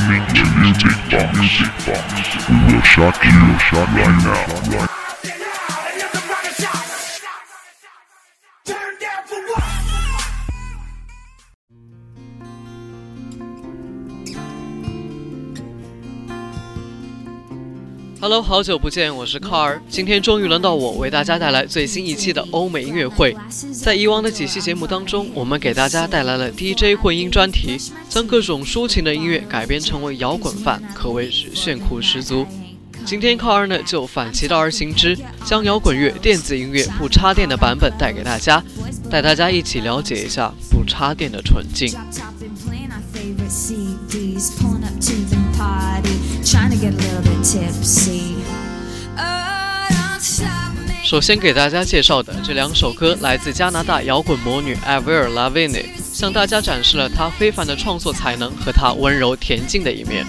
Listening to Music Box. We will shock you, right now. Hello，好久不见，我是卡尔。今天终于轮到我为大家带来最新一期的欧美音乐会。在以往的几期节目当中，我们给大家带来了 DJ 混音专题，将各种抒情的音乐改编成为摇滚范，可谓是炫酷十足。今天卡尔呢就反其道而行之，将摇滚乐、电子音乐不插电的版本带给大家，带大家一起了解一下不插电的纯净。首先给大家介绍的这两首歌来自加拿大摇滚魔女 Avril Lavigne，向大家展示了她非凡的创作才能和她温柔恬静的一面。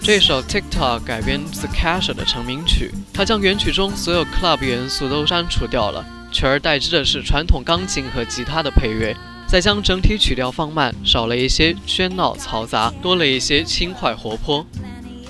这首 TikTok 改编自 Kesha 的成名曲，它将原曲中所有 club 元素都删除掉了，取而代之的是传统钢琴和吉他的配乐，再将整体曲调放慢，少了一些喧闹嘈杂，多了一些轻快活泼。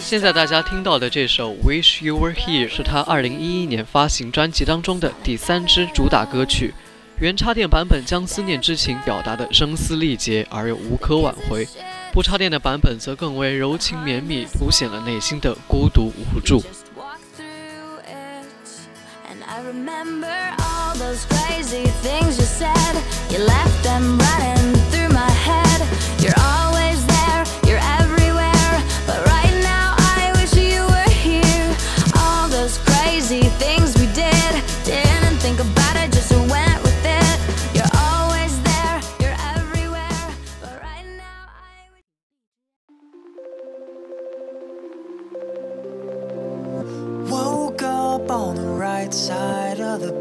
现在大家听到的这首《Wish You Were Here》是他2011年发行专辑当中的第三支主打歌曲。原插电版本将思念之情表达的声嘶力竭而又无可挽回，不插电的版本则更为柔情绵密，凸显了内心的孤独无助。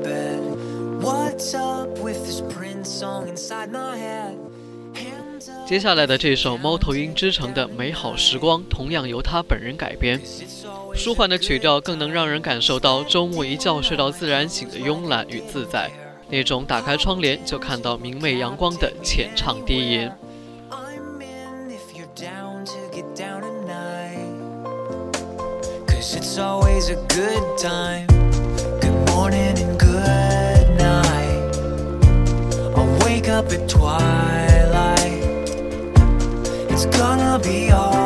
Bed. What's up with this Prince song inside my head? 接下来的这首《猫头鹰之城的美好时光》同样由他本人改编，舒缓的曲调更能让人感受到周末一觉睡到自然醒的慵懒与自在，那种打开窗帘就看到明媚阳光的浅唱低吟。Cause it's always a good time. Good morning and good up at twilight. It's gonna be alright.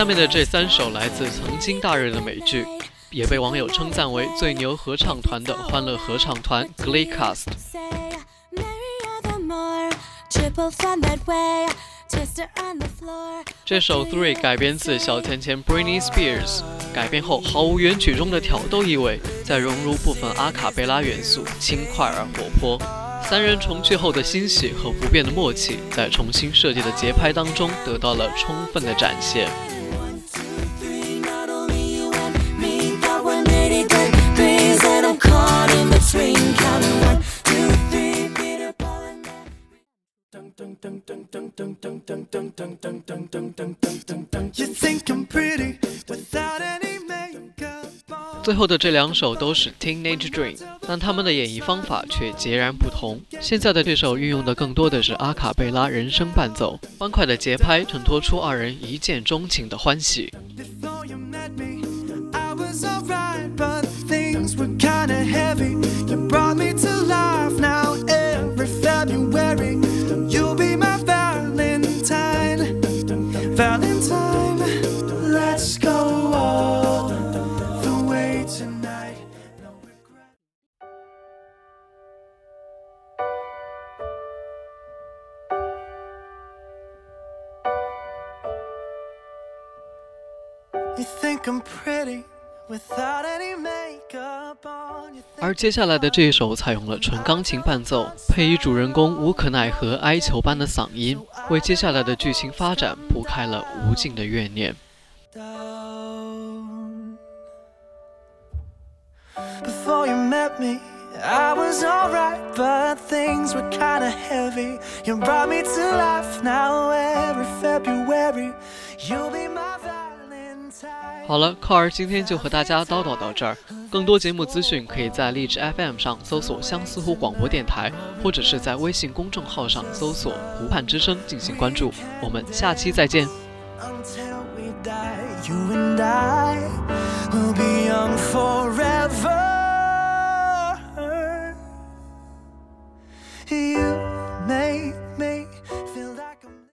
下面的这三首来自曾经大热的美剧，也被网友称赞为最牛合唱团的欢乐合唱团 Glee Cast。这首 Three 改编自小甜甜 Britney Spears，改编后毫无原曲中的挑逗意味，再融入部分阿卡贝拉元素，轻快而活泼。三人重聚后的欣喜和不变的默契，在重新设计的节拍当中得到了充分的展现。最后的这两首都是 Teenage Dream，但他们的演绎方法却截然不同。现在的这首运用的更多的是阿卡贝拉人声伴奏，欢快的节拍衬托出二人一见钟情的欢喜。You think I'm pretty without any makeup 而接下来的这一首采用了纯钢琴伴奏，配以主人公无可奈何哀求般的嗓音，为接下来的剧情发展铺开了无尽的怨念。Before you met me, I was alright, but things were kinda heavy. You brought me to life now every February. You'll be my 好了，靠儿今天就和大家叨叨到这儿。更多节目资讯可以在荔枝 FM 上搜索相思湖广播电台，或者是在微信公众号上搜索“湖畔之声”进行关注。我们下期再见。Until we die, you and I will be young forever.